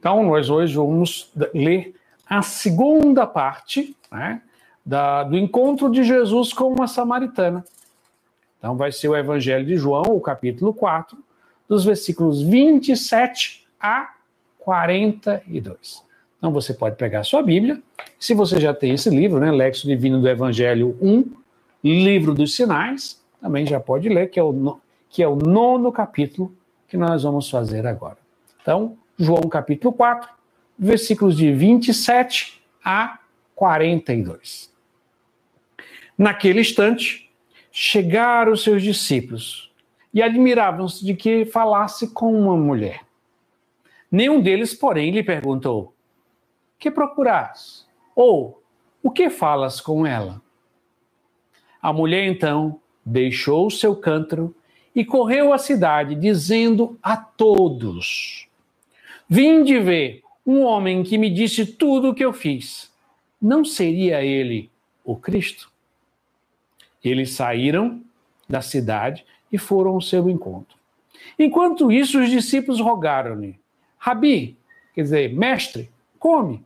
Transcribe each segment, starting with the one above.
Então, nós hoje vamos ler a segunda parte né, da, do encontro de Jesus com uma samaritana. Então, vai ser o Evangelho de João, o capítulo 4, dos versículos 27 a 42. Então, você pode pegar a sua Bíblia. Se você já tem esse livro, né, Lexo Divino do Evangelho 1, Livro dos Sinais, também já pode ler, que é o, que é o nono capítulo que nós vamos fazer agora. Então, João capítulo 4, versículos de 27 a 42. Naquele instante, chegaram os seus discípulos e admiravam-se de que falasse com uma mulher. Nenhum deles, porém, lhe perguntou: Que procuras? Ou o que falas com ela? A mulher então deixou o seu cântaro e correu à cidade, dizendo a todos: Vim de ver um homem que me disse tudo o que eu fiz. Não seria ele o Cristo? Eles saíram da cidade e foram ao seu encontro. Enquanto isso, os discípulos rogaram-lhe: Rabi, quer dizer, mestre, come.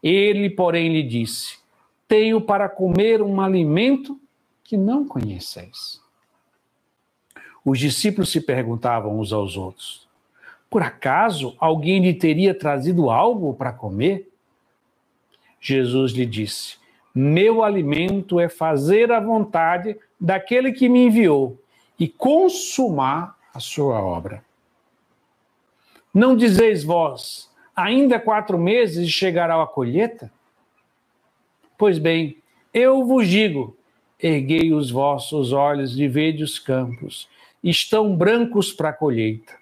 Ele, porém, lhe disse: Tenho para comer um alimento que não conheceis. Os discípulos se perguntavam uns aos outros: Por acaso alguém lhe teria trazido algo para comer? Jesus lhe disse: Meu alimento é fazer a vontade daquele que me enviou e consumar a sua obra. Não dizeis vós, ainda quatro meses chegará a colheita? Pois bem, eu vos digo: erguei os vossos olhos e vede os campos, estão brancos para a colheita.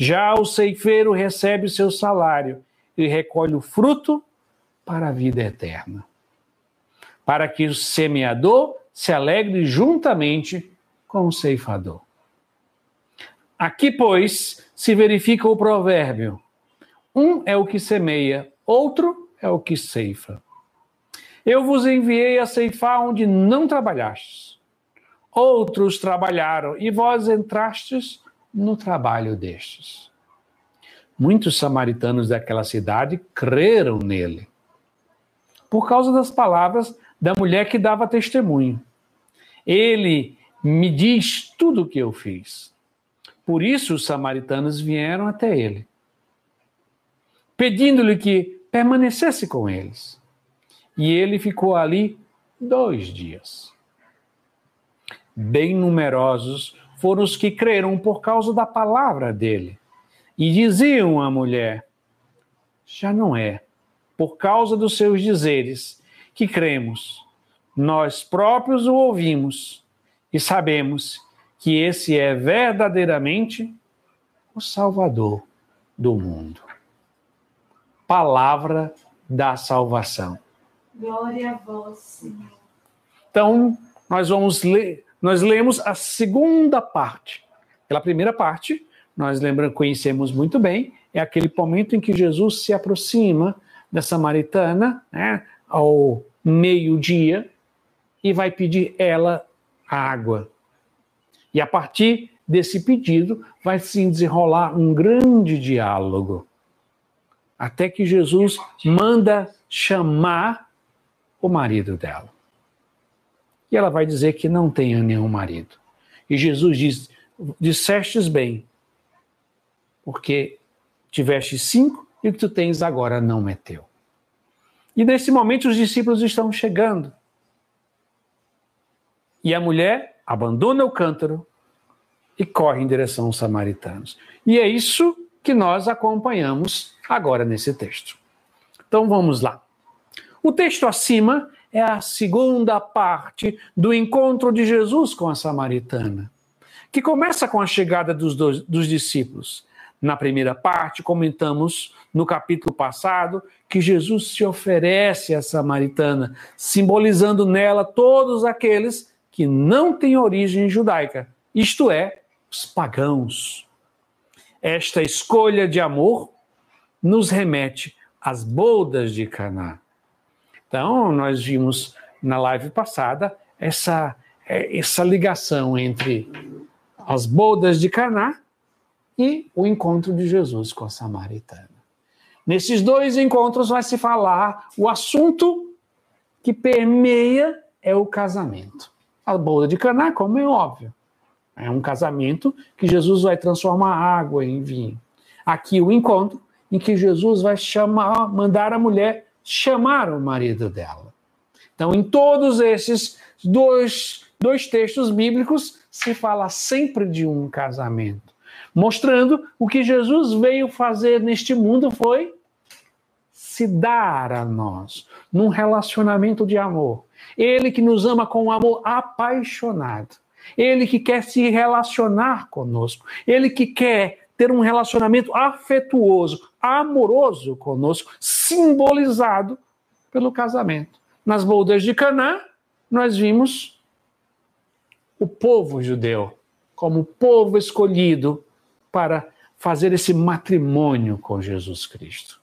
Já o ceifeiro recebe o seu salário e recolhe o fruto para a vida eterna. Para que o semeador se alegre juntamente com o ceifador. Aqui, pois, se verifica o provérbio: um é o que semeia, outro é o que ceifa. Eu vos enviei a ceifar onde não trabalhastes. Outros trabalharam e vós entrastes no trabalho destes. Muitos samaritanos daquela cidade creram nele, por causa das palavras da mulher que dava testemunho. Ele me diz tudo o que eu fiz. Por isso os samaritanos vieram até ele, pedindo-lhe que permanecesse com eles. E ele ficou ali dois dias. Bem numerosos foram os que creram por causa da palavra dele. E diziam à mulher: Já não é por causa dos seus dizeres que cremos. Nós próprios o ouvimos e sabemos que esse é verdadeiramente o Salvador do mundo. Palavra da salvação. Glória a vós, Senhor. Então, nós vamos ler, nós lemos a segunda parte. Pela primeira parte, nós lembramos, conhecemos muito bem, é aquele momento em que Jesus se aproxima da samaritana, né, ao meio-dia, e vai pedir ela água. E a partir desse pedido, vai se desenrolar um grande diálogo. Até que Jesus manda chamar o marido dela. E ela vai dizer que não tem nenhum marido. E Jesus diz: Dissestes bem, porque tiveste cinco e o que tu tens agora não é teu. E nesse momento os discípulos estão chegando. E a mulher abandona o cântaro e corre em direção aos samaritanos. E é isso que nós acompanhamos agora nesse texto. Então vamos lá. O texto acima é a segunda parte do encontro de Jesus com a samaritana, que começa com a chegada dos, dois, dos discípulos. na primeira parte, comentamos no capítulo passado que Jesus se oferece à samaritana, simbolizando nela todos aqueles que não têm origem judaica, isto é, os pagãos. Esta escolha de amor nos remete às bodas de Caná. Então, nós vimos na live passada essa, é, essa ligação entre as bodas de Caná e o encontro de Jesus com a samaritana. Nesses dois encontros vai se falar o assunto que permeia é o casamento. A boda de Caná, como é óbvio, é um casamento que Jesus vai transformar água em vinho. Aqui o encontro em que Jesus vai chamar, mandar a mulher chamar o marido dela. Então, em todos esses dois, dois textos bíblicos, se fala sempre de um casamento, mostrando o que Jesus veio fazer neste mundo foi se dar a nós num relacionamento de amor. Ele que nos ama com um amor apaixonado. Ele que quer se relacionar conosco. Ele que quer ter um relacionamento afetuoso, amoroso conosco, simbolizado pelo casamento. Nas bodas de Canaã, nós vimos o povo judeu como povo escolhido para fazer esse matrimônio com Jesus Cristo.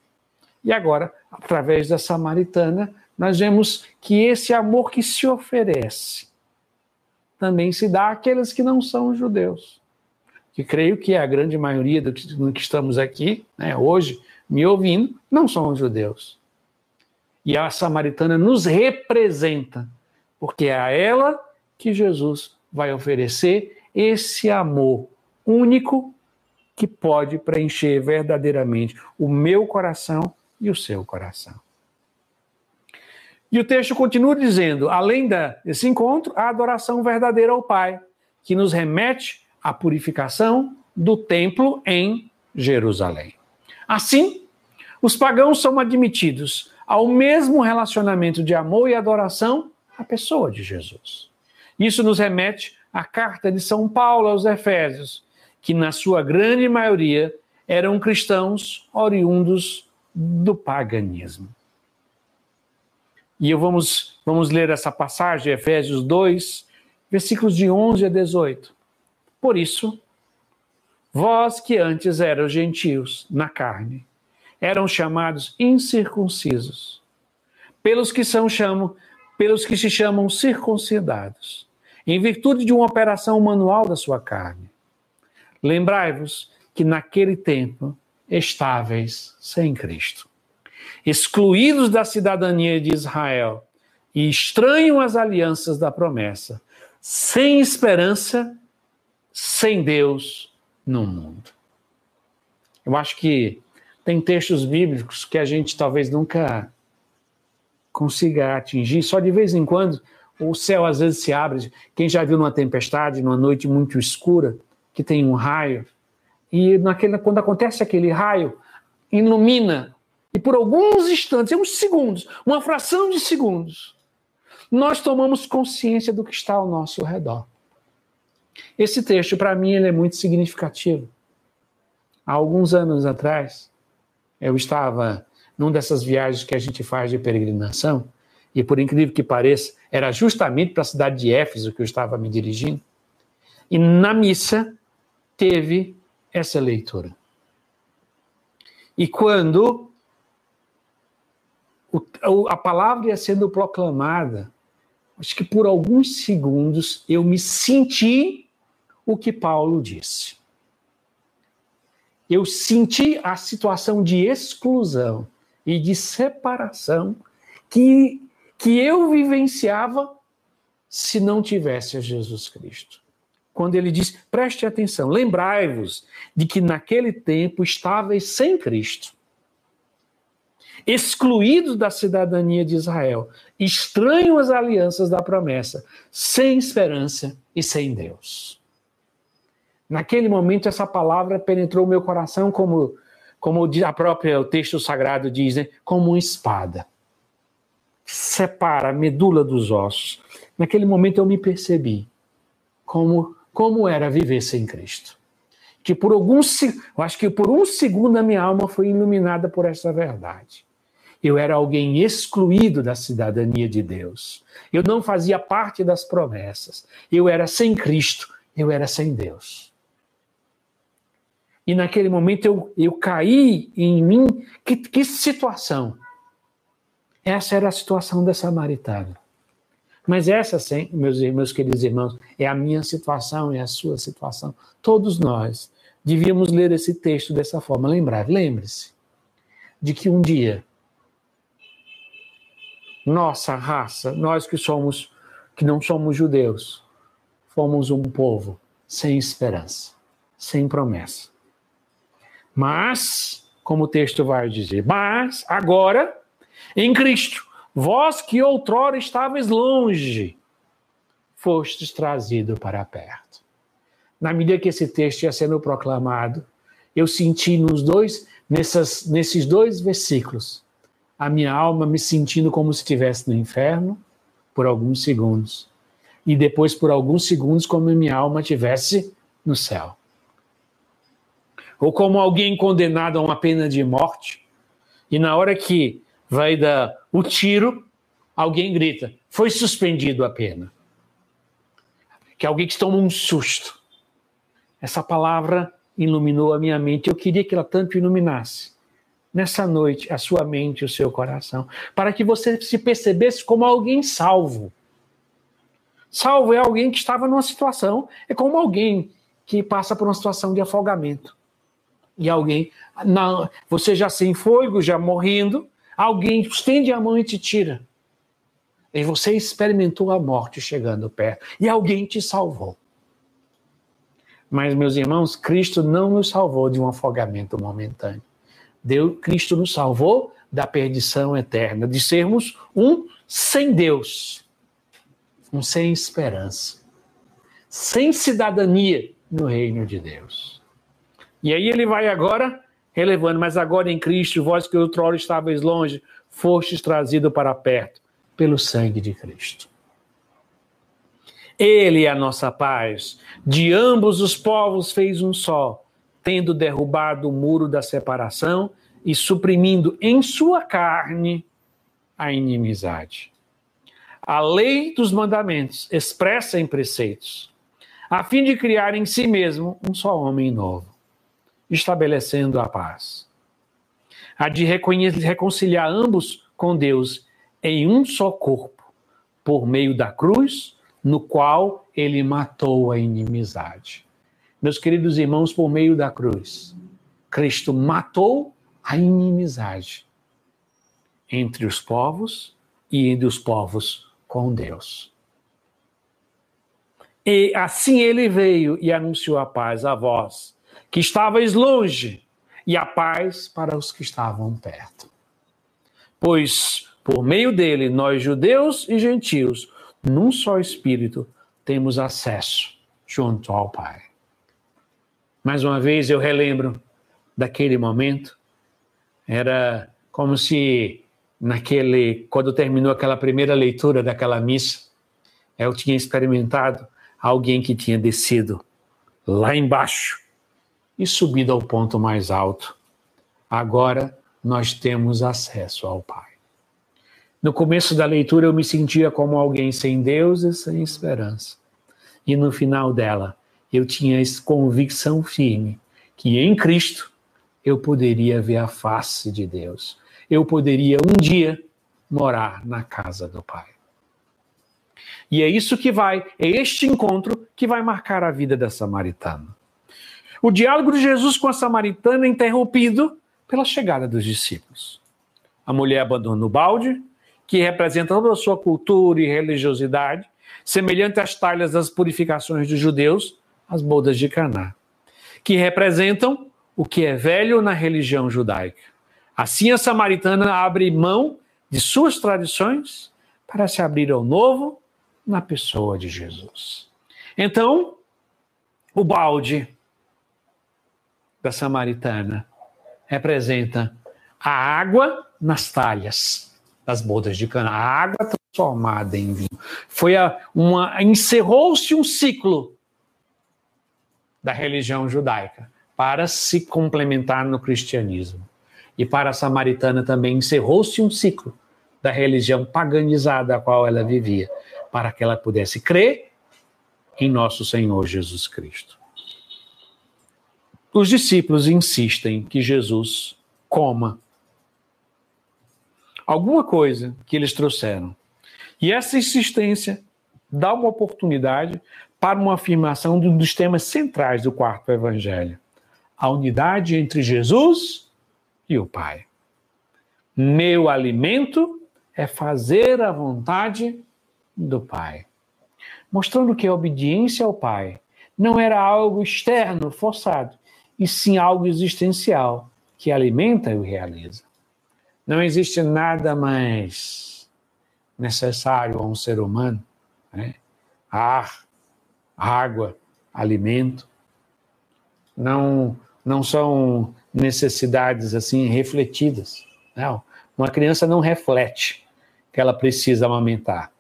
E agora, através da samaritana, nós vemos que esse amor que se oferece também se dá àqueles que não são judeus. Que creio que a grande maioria do que estamos aqui, né, hoje, me ouvindo, não são judeus. E a samaritana nos representa, porque é a ela que Jesus vai oferecer esse amor único que pode preencher verdadeiramente o meu coração e o seu coração. E o texto continua dizendo: além desse encontro, a adoração verdadeira ao Pai, que nos remete à purificação do templo em Jerusalém. Assim, os pagãos são admitidos ao mesmo relacionamento de amor e adoração à pessoa de Jesus. Isso nos remete à carta de São Paulo aos Efésios, que na sua grande maioria eram cristãos oriundos do paganismo. E eu vamos, vamos ler essa passagem, Efésios 2, versículos de 11 a 18. Por isso, vós que antes eram gentios na carne, eram chamados incircuncisos, pelos que são chamam, pelos que se chamam circuncidados, em virtude de uma operação manual da sua carne. Lembrai-vos que naquele tempo estáveis sem Cristo excluídos da cidadania de Israel e estranham as alianças da promessa, sem esperança, sem Deus no mundo. Eu acho que tem textos bíblicos que a gente talvez nunca consiga atingir, só de vez em quando o céu às vezes se abre. Quem já viu numa tempestade, numa noite muito escura, que tem um raio, e naquele, quando acontece aquele raio, ilumina e por alguns instantes, uns segundos, uma fração de segundos, nós tomamos consciência do que está ao nosso redor. Esse texto, para mim, ele é muito significativo. Há alguns anos atrás, eu estava numa dessas viagens que a gente faz de peregrinação, e por incrível que pareça, era justamente para a cidade de Éfeso que eu estava me dirigindo. E na missa teve essa leitura. E quando a palavra ia sendo proclamada, acho que por alguns segundos eu me senti o que Paulo disse. Eu senti a situação de exclusão e de separação que, que eu vivenciava se não tivesse a Jesus Cristo. Quando ele diz: preste atenção, lembrai-vos de que naquele tempo estavais sem Cristo excluídos da cidadania de Israel, estranhos às alianças da promessa, sem esperança e sem Deus. Naquele momento, essa palavra penetrou o meu coração como, como a própria o texto sagrado diz, né? como uma espada. Separa a medula dos ossos. Naquele momento eu me percebi como, como era viver sem Cristo que por alguns, eu acho que por um segundo a minha alma foi iluminada por essa verdade. Eu era alguém excluído da cidadania de Deus. Eu não fazia parte das promessas. Eu era sem Cristo, eu era sem Deus. E naquele momento eu, eu caí em mim. Que, que situação! Essa era a situação da samaritana. Mas essa, sim, meus, meus queridos irmãos, é a minha situação, é a sua situação. Todos nós devíamos ler esse texto dessa forma. Lembrar, lembre-se de que um dia nossa raça, nós que somos que não somos judeus, fomos um povo sem esperança, sem promessa. Mas, como o texto vai dizer, mas agora em Cristo, vós que outrora estavais longe, fostes trazido para perto na medida que esse texto ia sendo proclamado, eu senti nos dois, nessas, nesses dois versículos, a minha alma me sentindo como se estivesse no inferno por alguns segundos. E depois, por alguns segundos, como a minha alma estivesse no céu. Ou como alguém condenado a uma pena de morte, e na hora que vai dar o tiro, alguém grita: foi suspendido a pena. Que alguém que toma um susto. Essa palavra iluminou a minha mente. Eu queria que ela tanto iluminasse nessa noite a sua mente e o seu coração, para que você se percebesse como alguém salvo. Salvo é alguém que estava numa situação, é como alguém que passa por uma situação de afogamento. E alguém, não, você já sem fogo, já morrendo, alguém estende a mão e te tira. E você experimentou a morte chegando perto, e alguém te salvou. Mas, meus irmãos, Cristo não nos salvou de um afogamento momentâneo. Deus, Cristo nos salvou da perdição eterna, de sermos um sem Deus, um sem esperança, sem cidadania no reino de Deus. E aí ele vai agora relevando, mas agora em Cristo, vós que outrora estavais longe, fostes trazido para perto pelo sangue de Cristo. Ele é a nossa paz. De ambos os povos fez um só, tendo derrubado o muro da separação e suprimindo em sua carne a inimizade. A lei dos mandamentos expressa em preceitos, a fim de criar em si mesmo um só homem novo, estabelecendo a paz. A de reconciliar ambos com Deus em um só corpo, por meio da cruz no qual ele matou a inimizade. Meus queridos irmãos, por meio da cruz, Cristo matou a inimizade entre os povos e entre os povos com Deus. E assim ele veio e anunciou a paz a vós, que estavais longe, e a paz para os que estavam perto. Pois por meio dele, nós judeus e gentios num só Espírito, temos acesso junto ao Pai. Mais uma vez eu relembro daquele momento, era como se naquele, quando terminou aquela primeira leitura daquela missa, eu tinha experimentado alguém que tinha descido lá embaixo e subido ao ponto mais alto. Agora nós temos acesso ao Pai. No começo da leitura eu me sentia como alguém sem Deus e sem esperança. E no final dela eu tinha essa convicção firme que em Cristo eu poderia ver a face de Deus. Eu poderia um dia morar na casa do Pai. E é isso que vai, é este encontro que vai marcar a vida da samaritana. O diálogo de Jesus com a samaritana é interrompido pela chegada dos discípulos. A mulher abandona o balde, que representa toda a sua cultura e religiosidade, semelhante às talhas das purificações dos judeus, as bodas de Caná, que representam o que é velho na religião judaica. Assim, a samaritana abre mão de suas tradições para se abrir ao novo na pessoa de Jesus. Então, o balde da samaritana representa a água nas talhas das bodas de cana, a água transformada em vinho. Foi a, uma encerrou-se um ciclo da religião judaica, para se complementar no cristianismo. E para a samaritana também encerrou-se um ciclo da religião paganizada a qual ela vivia, para que ela pudesse crer em nosso Senhor Jesus Cristo. Os discípulos insistem que Jesus coma alguma coisa que eles trouxeram. E essa insistência dá uma oportunidade para uma afirmação de um dos temas centrais do quarto evangelho: a unidade entre Jesus e o Pai. Meu alimento é fazer a vontade do Pai. Mostrando que a obediência ao Pai não era algo externo, forçado, e sim algo existencial, que alimenta e realiza. Não existe nada mais necessário a um ser humano, né? ar, água, alimento. Não, não são necessidades assim refletidas. Não. Uma criança não reflete que ela precisa amamentar.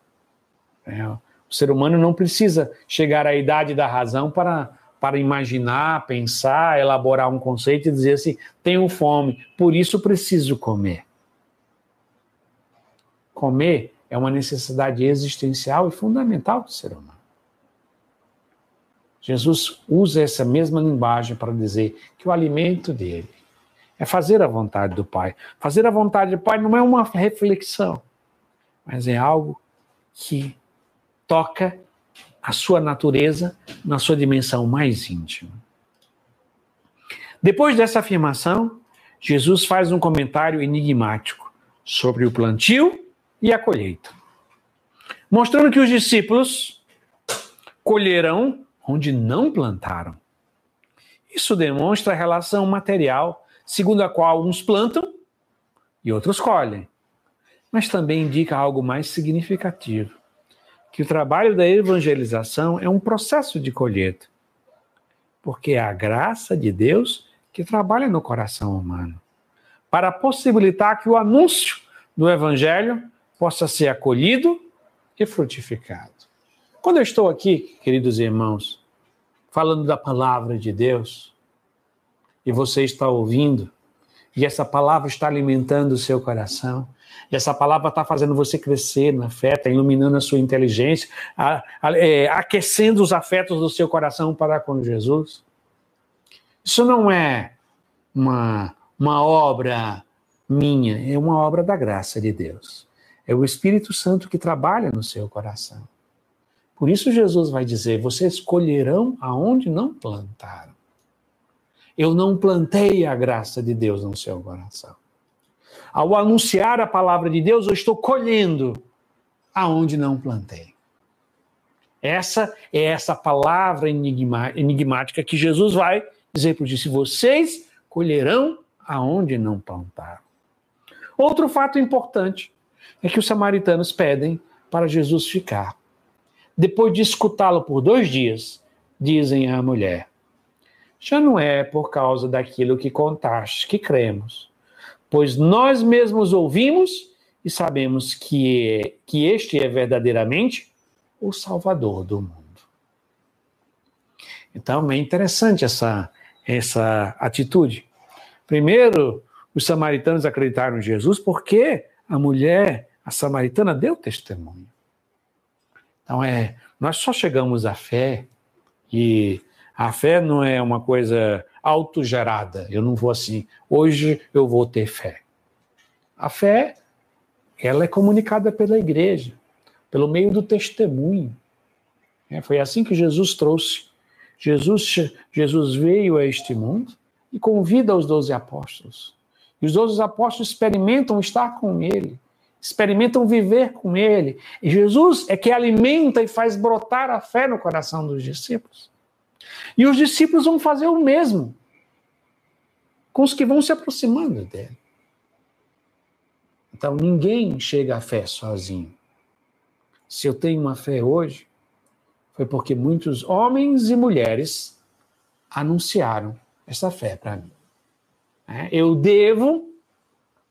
É, o ser humano não precisa chegar à idade da razão para, para imaginar, pensar, elaborar um conceito e dizer assim: tenho fome, por isso preciso comer. Comer é uma necessidade existencial e fundamental do ser humano. Jesus usa essa mesma linguagem para dizer que o alimento dele é fazer a vontade do Pai. Fazer a vontade do Pai não é uma reflexão, mas é algo que toca a sua natureza na sua dimensão mais íntima. Depois dessa afirmação, Jesus faz um comentário enigmático sobre o plantio e a colheita, mostrando que os discípulos colherão onde não plantaram. Isso demonstra a relação material, segundo a qual uns plantam e outros colhem. Mas também indica algo mais significativo: que o trabalho da evangelização é um processo de colheita, porque é a graça de Deus que trabalha no coração humano, para possibilitar que o anúncio do evangelho possa ser acolhido e frutificado. Quando eu estou aqui, queridos irmãos, falando da palavra de Deus, e você está ouvindo, e essa palavra está alimentando o seu coração, e essa palavra está fazendo você crescer na fé, está iluminando a sua inteligência, a, a, é, aquecendo os afetos do seu coração para com Jesus. Isso não é uma, uma obra minha, é uma obra da graça de Deus. É o Espírito Santo que trabalha no seu coração. Por isso Jesus vai dizer: vocês colherão aonde não plantaram. Eu não plantei a graça de Deus no seu coração. Ao anunciar a palavra de Deus, eu estou colhendo aonde não plantei. Essa é essa palavra enigmática que Jesus vai dizer para os vocês colherão aonde não plantaram. Outro fato importante é que os samaritanos pedem para Jesus ficar. Depois de escutá-lo por dois dias, dizem à mulher: Já não é por causa daquilo que contaste que cremos, pois nós mesmos ouvimos e sabemos que, que este é verdadeiramente o Salvador do mundo. Então é interessante essa, essa atitude. Primeiro, os samaritanos acreditaram em Jesus porque a mulher, a samaritana, deu testemunho. Então é, nós só chegamos à fé e a fé não é uma coisa autogerada. Eu não vou assim, hoje eu vou ter fé. A fé, ela é comunicada pela igreja, pelo meio do testemunho. É, foi assim que Jesus trouxe. Jesus, Jesus veio a este mundo e convida os doze apóstolos. E os doze apóstolos experimentam estar com ele, experimentam viver com ele. E Jesus é que alimenta e faz brotar a fé no coração dos discípulos. E os discípulos vão fazer o mesmo com os que vão se aproximando dele. Então ninguém chega à fé sozinho. Se eu tenho uma fé hoje, foi porque muitos homens e mulheres anunciaram essa fé para mim. É, eu devo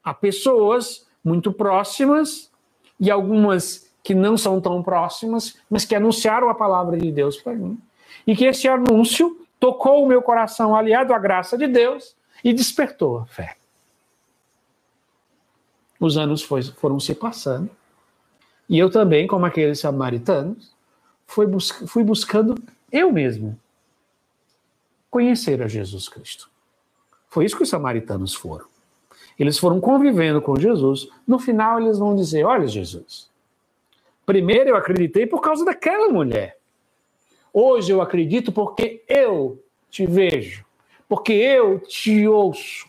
a pessoas muito próximas e algumas que não são tão próximas, mas que anunciaram a palavra de Deus para mim. E que esse anúncio tocou o meu coração, aliado à graça de Deus, e despertou a fé. Os anos foi, foram se passando, e eu também, como aqueles samaritanos, fui, bus fui buscando eu mesmo conhecer a Jesus Cristo. Foi isso que os samaritanos foram. Eles foram convivendo com Jesus. No final, eles vão dizer: Olha, Jesus, primeiro eu acreditei por causa daquela mulher. Hoje eu acredito porque eu te vejo, porque eu te ouço,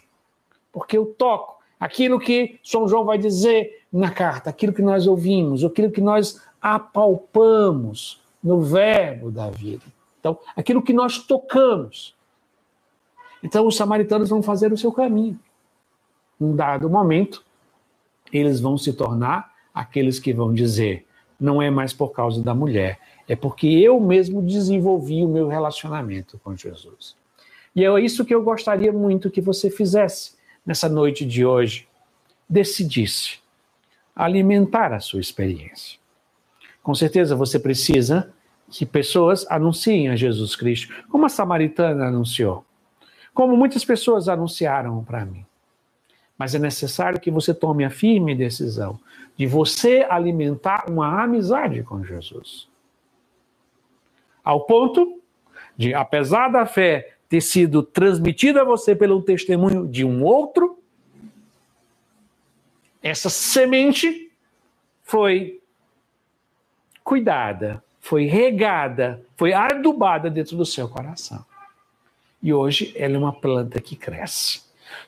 porque eu toco aquilo que São João vai dizer na carta, aquilo que nós ouvimos, aquilo que nós apalpamos no verbo da vida. Então, aquilo que nós tocamos. Então, os samaritanos vão fazer o seu caminho. Num dado momento, eles vão se tornar aqueles que vão dizer: não é mais por causa da mulher, é porque eu mesmo desenvolvi o meu relacionamento com Jesus. E é isso que eu gostaria muito que você fizesse nessa noite de hoje. Decidisse alimentar a sua experiência. Com certeza você precisa que pessoas anunciem a Jesus Cristo, como a samaritana anunciou, como muitas pessoas anunciaram para mim. Mas é necessário que você tome a firme decisão de você alimentar uma amizade com Jesus. Ao ponto de, apesar da fé ter sido transmitida a você pelo testemunho de um outro, essa semente foi cuidada, foi regada, foi adubada dentro do seu coração. E hoje ela é uma planta que cresce.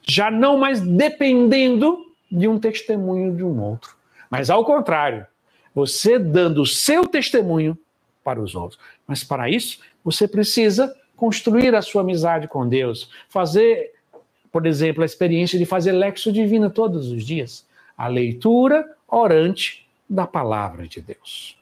Já não mais dependendo de um testemunho de um outro, mas ao contrário, você dando o seu testemunho para os outros. Mas para isso, você precisa construir a sua amizade com Deus, fazer, por exemplo, a experiência de fazer lexo divina todos os dias a leitura orante da palavra de Deus.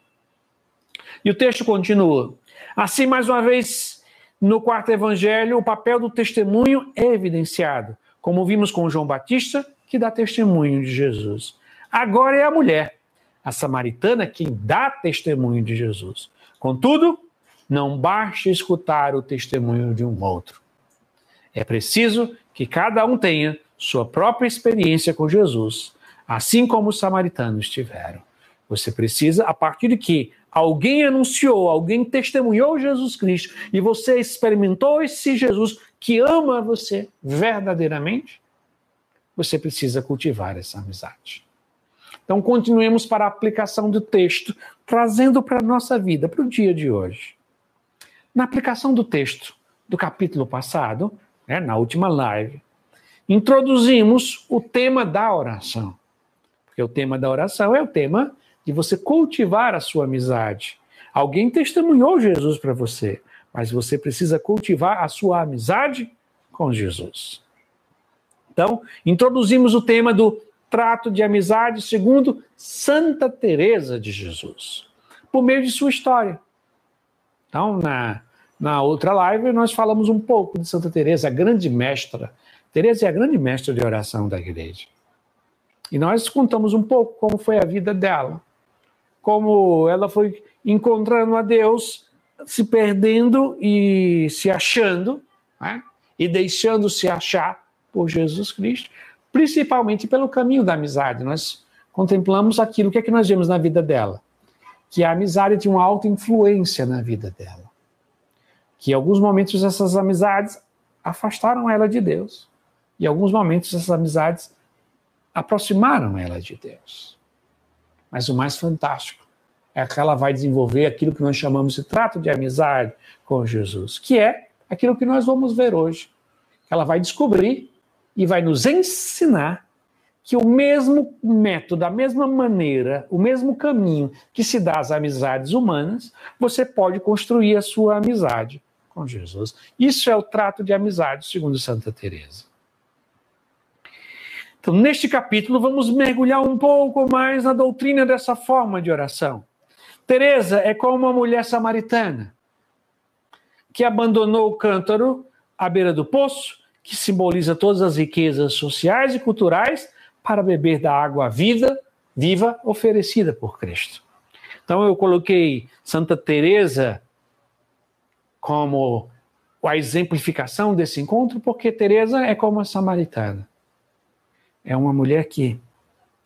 E o texto continua. Assim, mais uma vez, no quarto evangelho, o papel do testemunho é evidenciado, como vimos com João Batista, que dá testemunho de Jesus. Agora é a mulher, a samaritana, quem dá testemunho de Jesus. Contudo, não basta escutar o testemunho de um outro. É preciso que cada um tenha sua própria experiência com Jesus assim como os samaritanos tiveram. Você precisa, a partir de que alguém anunciou, alguém testemunhou Jesus Cristo e você experimentou esse Jesus que ama você verdadeiramente, você precisa cultivar essa amizade. Então, continuemos para a aplicação do texto, trazendo para a nossa vida, para o dia de hoje. Na aplicação do texto do capítulo passado, né, na última live, introduzimos o tema da oração. Porque o tema da oração é o tema de você cultivar a sua amizade. Alguém testemunhou Jesus para você, mas você precisa cultivar a sua amizade com Jesus. Então, introduzimos o tema do trato de amizade segundo Santa Teresa de Jesus, por meio de sua história. Então, na, na outra live, nós falamos um pouco de Santa Teresa, a grande mestra. Teresa é a grande mestra de oração da igreja. E nós contamos um pouco como foi a vida dela, como ela foi encontrando a Deus, se perdendo e se achando, né? e deixando-se achar por Jesus Cristo, principalmente pelo caminho da amizade. Nós contemplamos aquilo que é que nós vemos na vida dela, que a amizade tinha uma alta influência na vida dela, que em alguns momentos essas amizades afastaram ela de Deus, e em alguns momentos essas amizades aproximaram ela de Deus. Mas o mais fantástico é que ela vai desenvolver aquilo que nós chamamos de trato de amizade com Jesus, que é aquilo que nós vamos ver hoje. Ela vai descobrir e vai nos ensinar que o mesmo método, a mesma maneira, o mesmo caminho que se dá às amizades humanas, você pode construir a sua amizade com Jesus. Isso é o trato de amizade, segundo Santa Teresa. Então, neste capítulo, vamos mergulhar um pouco mais na doutrina dessa forma de oração. Teresa é como uma mulher samaritana que abandonou o cântaro à beira do poço, que simboliza todas as riquezas sociais e culturais, para beber da água vida, viva oferecida por Cristo. Então eu coloquei Santa Teresa como a exemplificação desse encontro, porque Teresa é como a samaritana. É uma mulher que,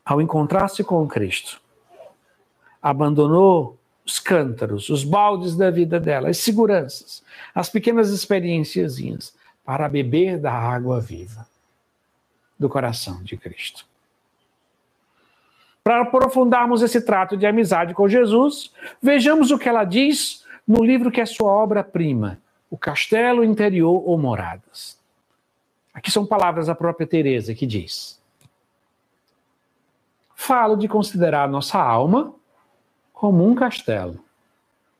ao encontrar-se com Cristo, abandonou os cântaros, os baldes da vida dela, as seguranças, as pequenas experiências para beber da água viva do coração de Cristo. Para aprofundarmos esse trato de amizade com Jesus, vejamos o que ela diz no livro que é sua obra-prima, O Castelo Interior ou Moradas. Aqui são palavras da própria Teresa que diz: Falo de considerar nossa alma como um castelo,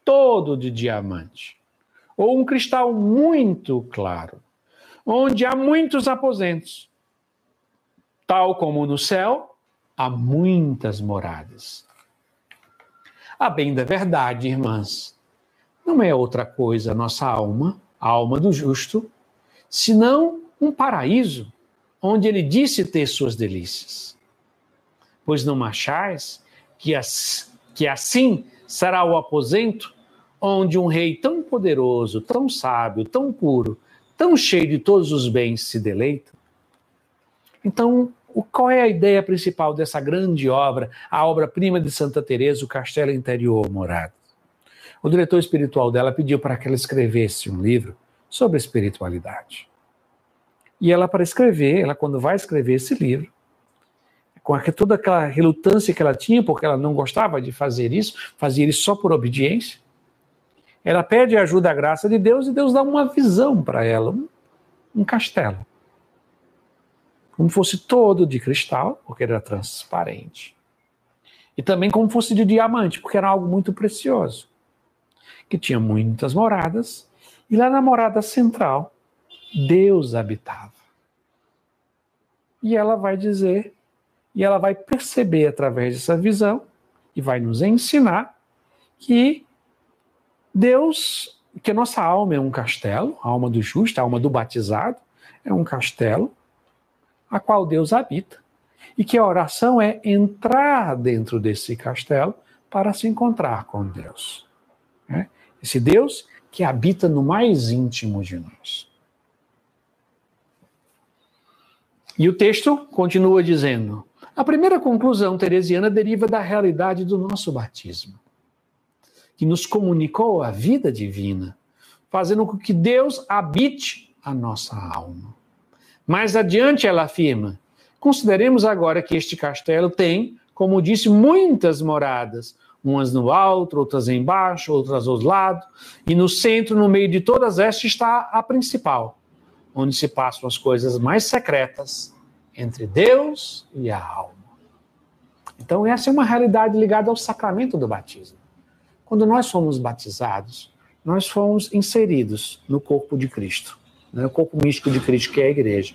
todo de diamante, ou um cristal muito claro, onde há muitos aposentos. Tal como no céu, há muitas moradas. A bem da verdade, irmãs, não é outra coisa a nossa alma, a alma do justo, senão um paraíso onde ele disse ter suas delícias. Pois não achais que, as, que assim será o aposento onde um rei tão poderoso, tão sábio, tão puro, tão cheio de todos os bens se deleita? Então, qual é a ideia principal dessa grande obra, a obra-prima de Santa Teresa, o Castelo Interior Morado? O diretor espiritual dela pediu para que ela escrevesse um livro sobre espiritualidade. E ela, para escrever, ela quando vai escrever esse livro, com toda aquela relutância que ela tinha, porque ela não gostava de fazer isso, fazia isso só por obediência, ela pede ajuda à graça de Deus e Deus dá uma visão para ela, um, um castelo como fosse todo de cristal, porque era transparente. E também como fosse de diamante, porque era algo muito precioso. Que tinha muitas moradas, e lá na morada central, Deus habitava. E ela vai dizer, e ela vai perceber através dessa visão, e vai nos ensinar que Deus, que a nossa alma é um castelo, a alma do justo, a alma do batizado, é um castelo, a qual Deus habita. E que a oração é entrar dentro desse castelo para se encontrar com Deus. Né? Esse Deus que habita no mais íntimo de nós. E o texto continua dizendo: a primeira conclusão teresiana deriva da realidade do nosso batismo, que nos comunicou a vida divina, fazendo com que Deus habite a nossa alma. Mais adiante ela afirma: consideremos agora que este castelo tem, como disse, muitas moradas, umas no alto, outras embaixo, outras aos lados, e no centro, no meio de todas estas, está a principal, onde se passam as coisas mais secretas entre Deus e a alma. Então, essa é uma realidade ligada ao sacramento do batismo. Quando nós fomos batizados, nós fomos inseridos no corpo de Cristo, no corpo místico de Cristo, que é a igreja.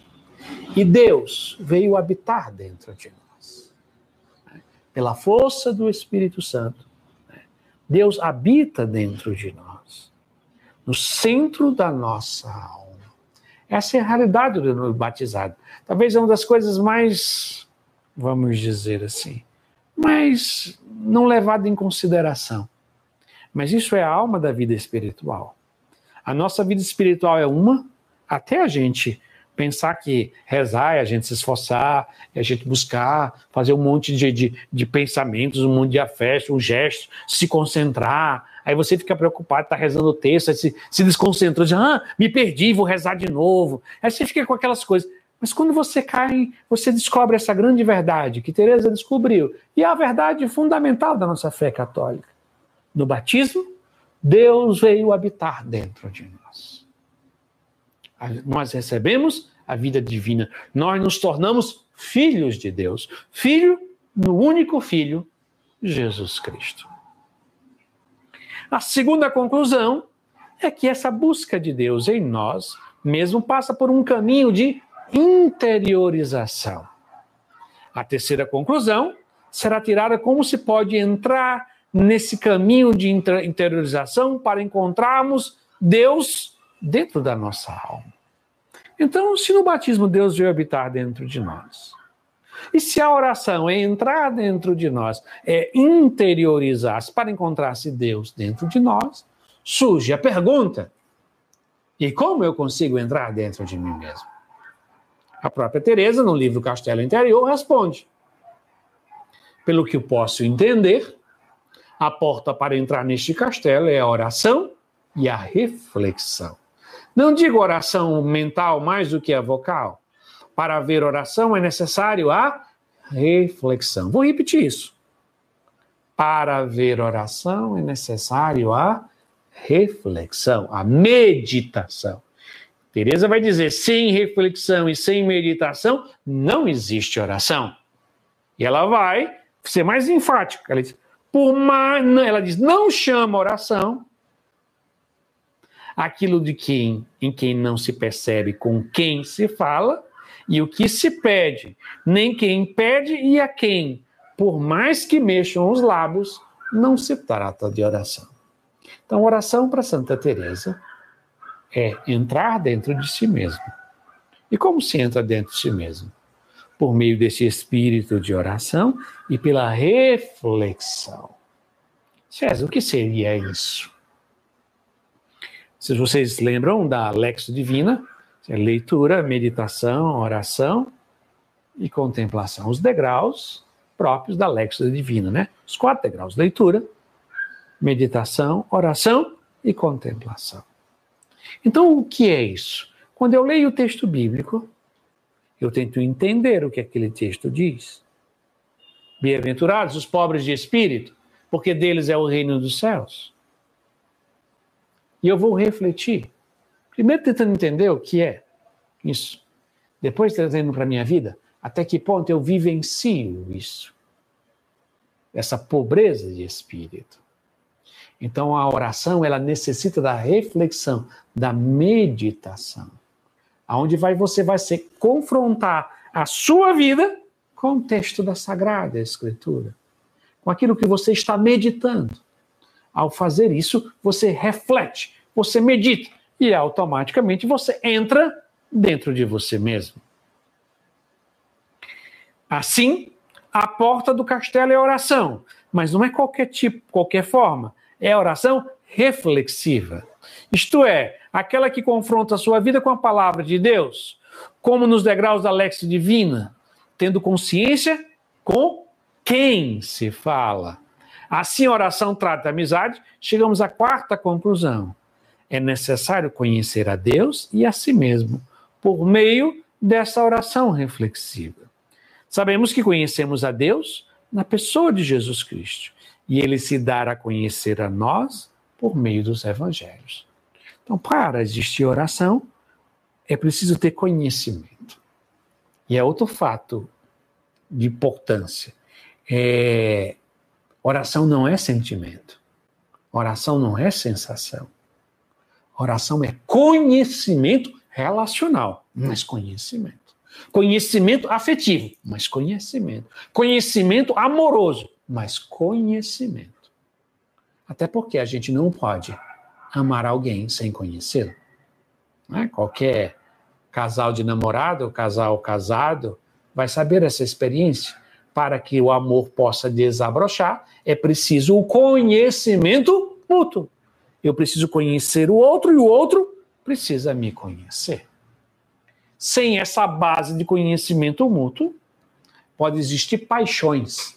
E Deus veio habitar dentro de nós. Pela força do Espírito Santo, Deus habita dentro de nós, no centro da nossa alma. Essa é a realidade do batizado. Talvez é uma das coisas mais, vamos dizer assim, mais não levada em consideração. Mas isso é a alma da vida espiritual. A nossa vida espiritual é uma, até a gente pensar que rezar é a gente se esforçar, é a gente buscar, fazer um monte de, de, de pensamentos, um monte de afeto, um gesto, se concentrar. Aí você fica preocupado, está rezando o texto, se, se desconcentrou, diz, ah, me perdi, vou rezar de novo. Aí você fica com aquelas coisas. Mas quando você cai, você descobre essa grande verdade que Teresa descobriu, e é a verdade fundamental da nossa fé católica. No batismo, Deus veio habitar dentro de nós nós recebemos a vida divina. Nós nos tornamos filhos de Deus. Filho no único Filho, Jesus Cristo. A segunda conclusão é que essa busca de Deus em nós mesmo passa por um caminho de interiorização. A terceira conclusão será tirada como se pode entrar nesse caminho de interiorização para encontrarmos Deus dentro da nossa alma. Então, se no batismo Deus veio habitar dentro de nós, e se a oração é entrar dentro de nós, é interiorizar-se para encontrar-se Deus dentro de nós, surge a pergunta: E como eu consigo entrar dentro de mim mesmo? A própria Teresa, no livro Castelo Interior, responde: Pelo que eu posso entender, a porta para entrar neste castelo é a oração e a reflexão. Não digo oração mental mais do que a vocal. Para haver oração é necessário a reflexão. Vou repetir isso. Para haver oração é necessário a reflexão, a meditação. Teresa vai dizer: sem reflexão e sem meditação não existe oração. E ela vai ser mais enfática. Ela diz: por mais, ela diz, não chama oração aquilo de quem em quem não se percebe com quem se fala e o que se pede, nem quem pede e a quem, por mais que mexam os lábios, não se trata de oração. Então, oração para Santa Teresa é entrar dentro de si mesmo. E como se entra dentro de si mesmo? Por meio desse espírito de oração e pela reflexão. César, o que seria isso? Se vocês lembram da Lexo Divina, é leitura, meditação, oração e contemplação. Os degraus próprios da Lexo Divina, né? Os quatro degraus: leitura, meditação, oração e contemplação. Então, o que é isso? Quando eu leio o texto bíblico, eu tento entender o que aquele texto diz. Bem-aventurados os pobres de espírito, porque deles é o reino dos céus. E eu vou refletir. Primeiro tentando entender o que é isso. Depois trazendo para a minha vida até que ponto eu vivencio isso. Essa pobreza de espírito. Então a oração ela necessita da reflexão, da meditação, aonde vai você vai se confrontar a sua vida com o texto da Sagrada Escritura, com aquilo que você está meditando. Ao fazer isso, você reflete, você medita e automaticamente você entra dentro de você mesmo. Assim, a porta do castelo é oração, mas não é qualquer tipo, qualquer forma é oração reflexiva. Isto é, aquela que confronta a sua vida com a palavra de Deus, como nos degraus da Lex Divina, tendo consciência com quem se fala. Assim, a oração trata a amizade, chegamos à quarta conclusão. É necessário conhecer a Deus e a si mesmo, por meio dessa oração reflexiva. Sabemos que conhecemos a Deus na pessoa de Jesus Cristo e ele se dar a conhecer a nós por meio dos evangelhos. Então, para existir oração, é preciso ter conhecimento. E é outro fato de importância. É, oração não é sentimento. Oração não é sensação. Oração é conhecimento relacional, mas conhecimento. Conhecimento afetivo, mas conhecimento. Conhecimento amoroso, mas conhecimento. Até porque a gente não pode amar alguém sem conhecê-lo. É? Qualquer casal de namorado, casal casado, vai saber essa experiência. Para que o amor possa desabrochar, é preciso o conhecimento mútuo. Eu preciso conhecer o outro e o outro precisa me conhecer. Sem essa base de conhecimento mútuo, pode existir paixões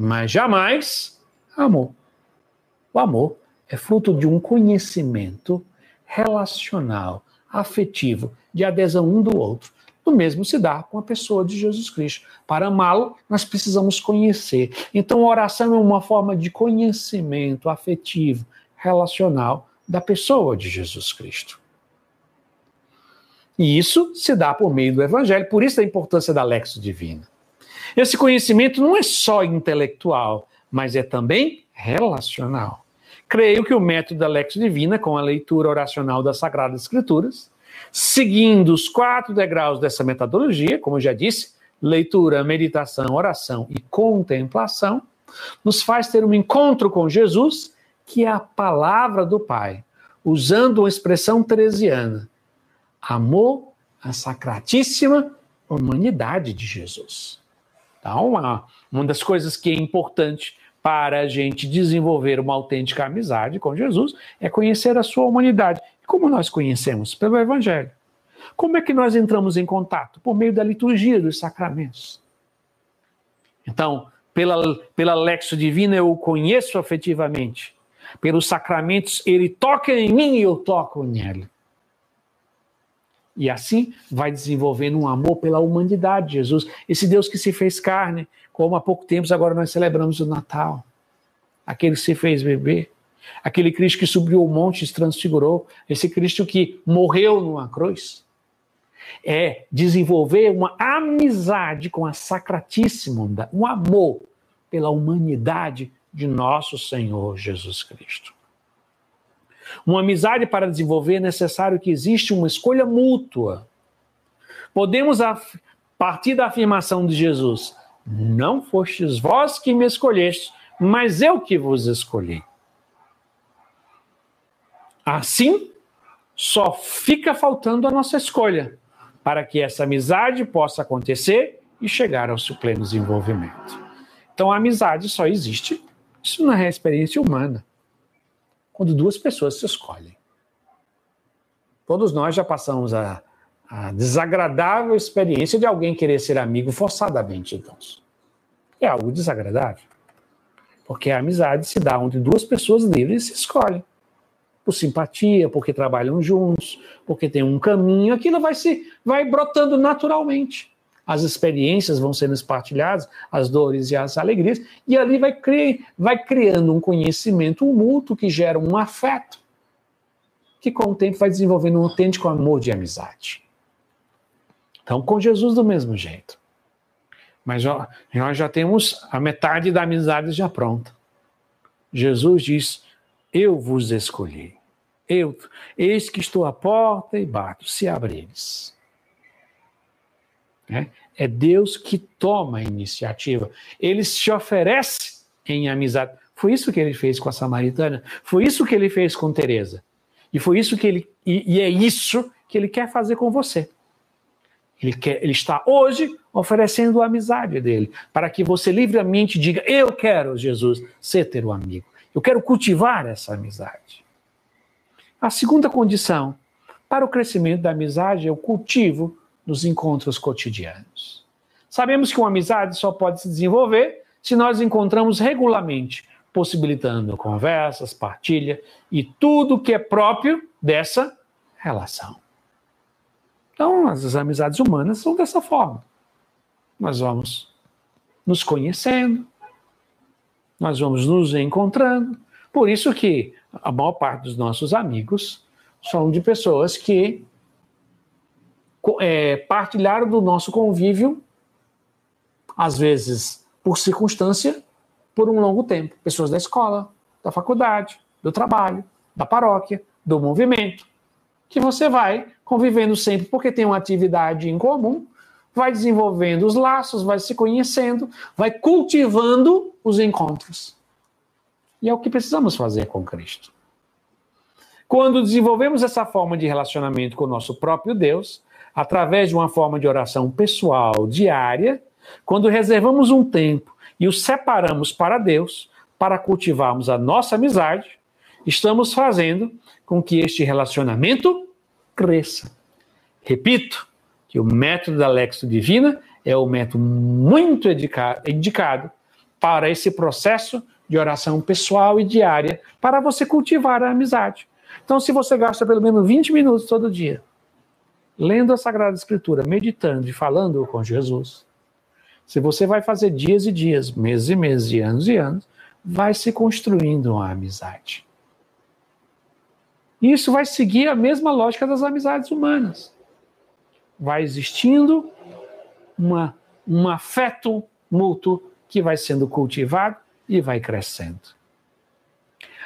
mas jamais amor. O amor é fruto de um conhecimento relacional, afetivo, de adesão um do outro. O mesmo se dá com a pessoa de Jesus Cristo. Para amá-lo, nós precisamos conhecer. Então, a oração é uma forma de conhecimento afetivo, relacional da pessoa de Jesus Cristo. E isso se dá por meio do Evangelho, por isso a importância da Lexo Divina. Esse conhecimento não é só intelectual, mas é também relacional. Creio que o método da Lex Divina, com a leitura oracional das Sagradas Escrituras, seguindo os quatro degraus dessa metodologia, como eu já disse, leitura, meditação, oração e contemplação, nos faz ter um encontro com Jesus, que é a palavra do Pai, usando uma expressão teresiana: amor à sacratíssima humanidade de Jesus. Então, uma, uma das coisas que é importante para a gente desenvolver uma autêntica amizade com Jesus é conhecer a sua humanidade. Como nós conhecemos? Pelo Evangelho. Como é que nós entramos em contato? Por meio da liturgia dos sacramentos. Então, pela, pela Lexo Divina eu o conheço afetivamente. Pelos sacramentos ele toca em mim e eu toco nele. E assim vai desenvolvendo um amor pela humanidade, Jesus. Esse Deus que se fez carne, como há pouco tempo agora nós celebramos o Natal. Aquele que se fez bebê. Aquele Cristo que subiu o monte e se transfigurou. Esse Cristo que morreu numa cruz. É desenvolver uma amizade com a Sacratíssima, um amor pela humanidade de nosso Senhor Jesus Cristo. Uma amizade para desenvolver é necessário que exista uma escolha mútua. Podemos, partir da afirmação de Jesus, não fostes vós que me escolheste, mas eu que vos escolhi. Assim, só fica faltando a nossa escolha para que essa amizade possa acontecer e chegar ao seu pleno desenvolvimento. Então, a amizade só existe, isso não é experiência humana quando duas pessoas se escolhem. Todos nós já passamos a, a desagradável experiência de alguém querer ser amigo forçadamente, então. É algo desagradável. Porque a amizade se dá onde duas pessoas livres se escolhem. Por simpatia, porque trabalham juntos, porque tem um caminho, aquilo vai se vai brotando naturalmente as experiências vão sendo espartilhadas, as dores e as alegrias, e ali vai, cri vai criando um conhecimento mútuo que gera um afeto, que com o tempo vai desenvolvendo um autêntico amor de amizade. Então, com Jesus do mesmo jeito. Mas ó, nós já temos a metade da amizade já pronta. Jesus diz: Eu vos escolhi. Eu, eis que estou à porta e bato, se abrires. Né? É Deus que toma a iniciativa. Ele se oferece em amizade. Foi isso que ele fez com a samaritana. Foi isso que ele fez com Teresa. E foi isso que ele e, e é isso que ele quer fazer com você. Ele, quer, ele está hoje oferecendo a amizade dele, para que você livremente diga: Eu quero, Jesus, ser teu amigo. Eu quero cultivar essa amizade. A segunda condição para o crescimento da amizade é o cultivo nos encontros cotidianos. Sabemos que uma amizade só pode se desenvolver se nós encontramos regularmente, possibilitando conversas, partilha e tudo que é próprio dessa relação. Então, as amizades humanas são dessa forma. Nós vamos nos conhecendo, nós vamos nos encontrando. Por isso que a maior parte dos nossos amigos são de pessoas que é, partilharam do nosso convívio, às vezes por circunstância, por um longo tempo. Pessoas da escola, da faculdade, do trabalho, da paróquia, do movimento, que você vai convivendo sempre porque tem uma atividade em comum, vai desenvolvendo os laços, vai se conhecendo, vai cultivando os encontros. E é o que precisamos fazer com Cristo. Quando desenvolvemos essa forma de relacionamento com o nosso próprio Deus, através de uma forma de oração pessoal diária, quando reservamos um tempo e o separamos para Deus, para cultivarmos a nossa amizade, estamos fazendo com que este relacionamento cresça. Repito que o método da Lexo Divina é o método muito indicado para esse processo de oração pessoal e diária, para você cultivar a amizade. Então, se você gasta pelo menos 20 minutos todo dia lendo a Sagrada Escritura, meditando e falando com Jesus, se você vai fazer dias e dias, meses e meses, e anos e anos, vai se construindo uma amizade. Isso vai seguir a mesma lógica das amizades humanas. Vai existindo uma, um afeto mútuo que vai sendo cultivado e vai crescendo.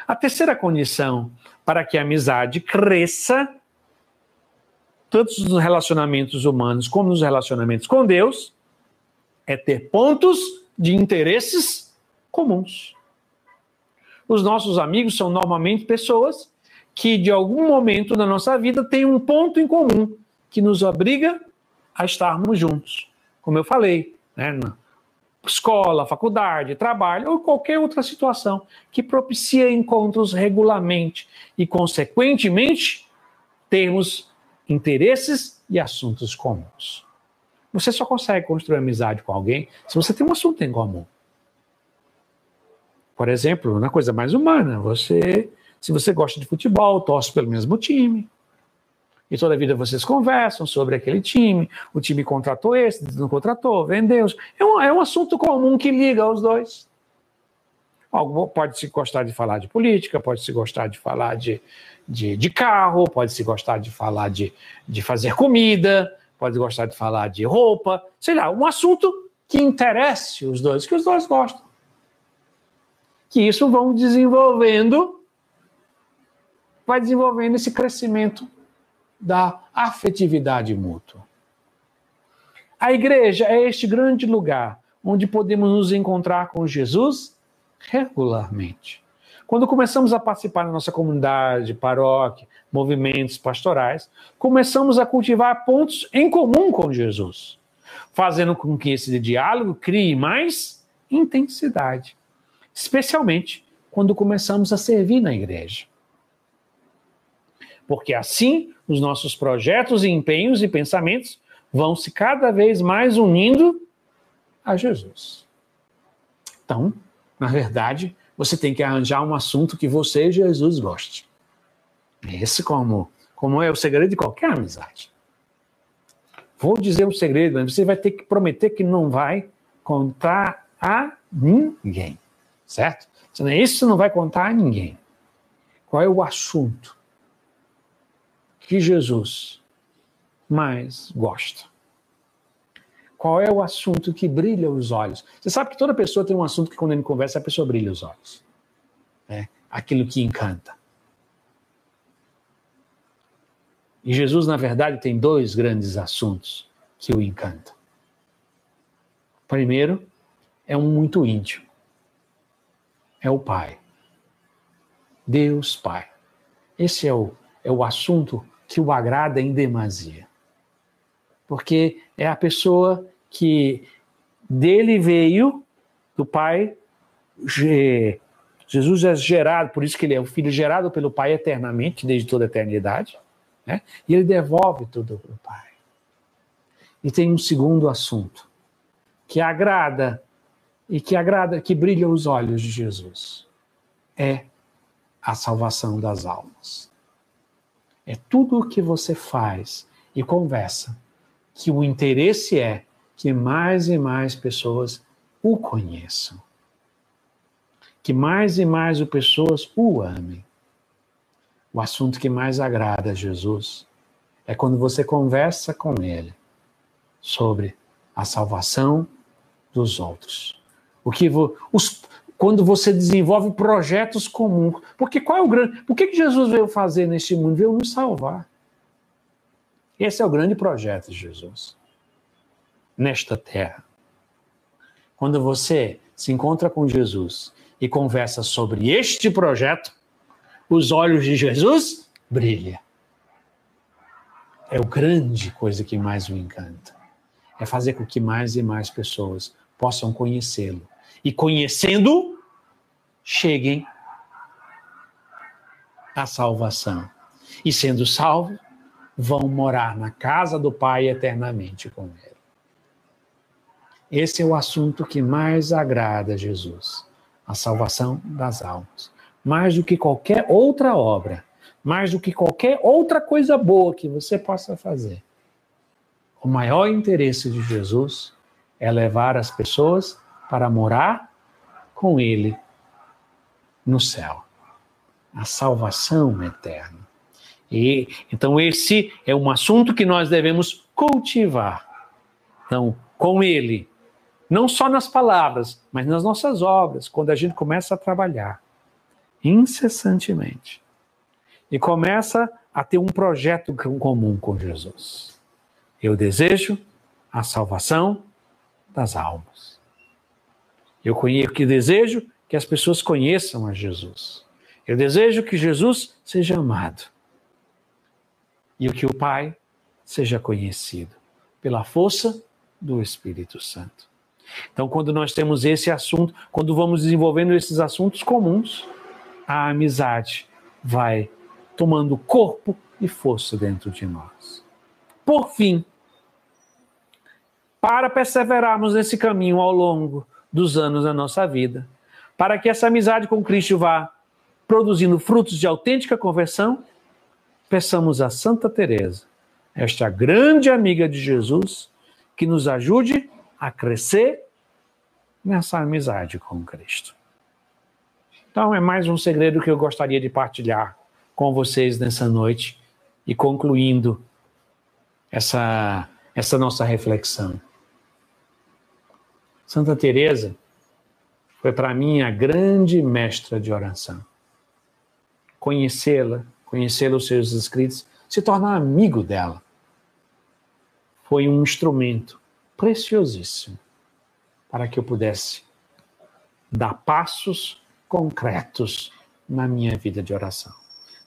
A terceira condição para que a amizade cresça tanto nos relacionamentos humanos como nos relacionamentos com Deus, é ter pontos de interesses comuns. Os nossos amigos são normalmente pessoas que, de algum momento da nossa vida, têm um ponto em comum que nos obriga a estarmos juntos. Como eu falei, né, na escola, faculdade, trabalho ou qualquer outra situação que propicia encontros regularmente e, consequentemente, termos interesses e assuntos comuns. Você só consegue construir amizade com alguém se você tem um assunto em comum. Por exemplo, na coisa mais humana, você, se você gosta de futebol, torce pelo mesmo time, e toda a vida vocês conversam sobre aquele time, o time contratou esse, não contratou, vendeu. É um, é um assunto comum que liga os dois. Pode se gostar de falar de política, pode se gostar de falar de, de, de carro, pode se gostar de falar de, de fazer comida, pode gostar de falar de roupa, sei lá, um assunto que interesse os dois, que os dois gostam. Que isso vão desenvolvendo, vai desenvolvendo esse crescimento da afetividade mútua. A igreja é este grande lugar onde podemos nos encontrar com Jesus regularmente. Quando começamos a participar da nossa comunidade, paróquia, movimentos pastorais, começamos a cultivar pontos em comum com Jesus, fazendo com que esse diálogo crie mais intensidade, especialmente quando começamos a servir na igreja. Porque assim os nossos projetos e empenhos e pensamentos vão se cada vez mais unindo a Jesus. Então, na verdade, você tem que arranjar um assunto que você Jesus goste. Esse como, como é o segredo de qualquer amizade. Vou dizer um segredo, mas você vai ter que prometer que não vai contar a ninguém, certo? Isso não vai contar a ninguém. Qual é o assunto? que Jesus mais gosta? Qual é o assunto que brilha os olhos? Você sabe que toda pessoa tem um assunto que quando ele conversa, a pessoa brilha os olhos. É aquilo que encanta. E Jesus, na verdade, tem dois grandes assuntos que o encantam. Primeiro, é um muito íntimo. É o Pai. Deus Pai. Esse é o, é o assunto que o agrada em demasia. Porque é a pessoa que dele veio, do Pai, Jesus é gerado, por isso que ele é o filho gerado pelo Pai eternamente, desde toda a eternidade, né? e ele devolve tudo para o Pai. E tem um segundo assunto, que agrada, e que agrada, que brilha os olhos de Jesus. É a salvação das almas. É tudo o que você faz e conversa, que o interesse é que mais e mais pessoas o conheçam. Que mais e mais pessoas o amem. O assunto que mais agrada a Jesus é quando você conversa com ele sobre a salvação dos outros. O que os, quando você desenvolve projetos comuns. Porque qual é o grande. Por que, que Jesus veio fazer neste mundo? Veio nos salvar. Esse é o grande projeto de Jesus nesta terra. Quando você se encontra com Jesus e conversa sobre este projeto, os olhos de Jesus brilham. É o grande coisa que mais o encanta. É fazer com que mais e mais pessoas possam conhecê-lo e conhecendo, cheguem à salvação. E sendo salvos, vão morar na casa do Pai eternamente com Ele. Esse é o assunto que mais agrada a Jesus, a salvação das almas. Mais do que qualquer outra obra, mais do que qualquer outra coisa boa que você possa fazer. O maior interesse de Jesus é levar as pessoas para morar com Ele no céu. A salvação eterna. E então esse é um assunto que nós devemos cultivar. Então, com ele, não só nas palavras, mas nas nossas obras, quando a gente começa a trabalhar incessantemente e começa a ter um projeto comum com Jesus. Eu desejo a salvação das almas. Eu conheço que desejo que as pessoas conheçam a Jesus. Eu desejo que Jesus seja amado. E que o Pai seja conhecido pela força do Espírito Santo. Então, quando nós temos esse assunto, quando vamos desenvolvendo esses assuntos comuns, a amizade vai tomando corpo e força dentro de nós. Por fim, para perseverarmos nesse caminho ao longo dos anos da nossa vida, para que essa amizade com Cristo vá produzindo frutos de autêntica conversão, peçamos a Santa Teresa, esta grande amiga de Jesus, que nos ajude a crescer nessa amizade com Cristo. Então é mais um segredo que eu gostaria de partilhar com vocês nessa noite e concluindo essa essa nossa reflexão. Santa Teresa foi para mim a grande mestra de oração. Conhecê-la, conhecer os seus escritos, se tornar amigo dela, foi um instrumento preciosíssimo para que eu pudesse dar passos concretos na minha vida de oração.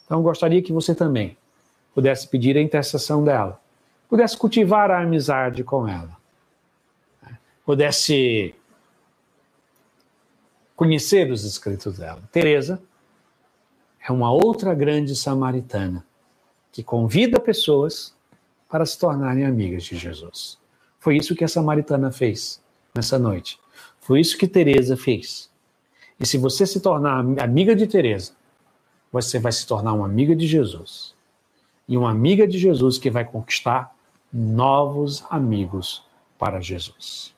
Então, gostaria que você também pudesse pedir a intercessão dela, pudesse cultivar a amizade com ela, pudesse conhecer os escritos dela. Teresa é uma outra grande samaritana que convida pessoas para se tornarem amigas de Jesus. Foi isso que a samaritana fez nessa noite. Foi isso que Teresa fez. E se você se tornar amiga de Teresa, você vai se tornar uma amiga de Jesus. E uma amiga de Jesus que vai conquistar novos amigos para Jesus.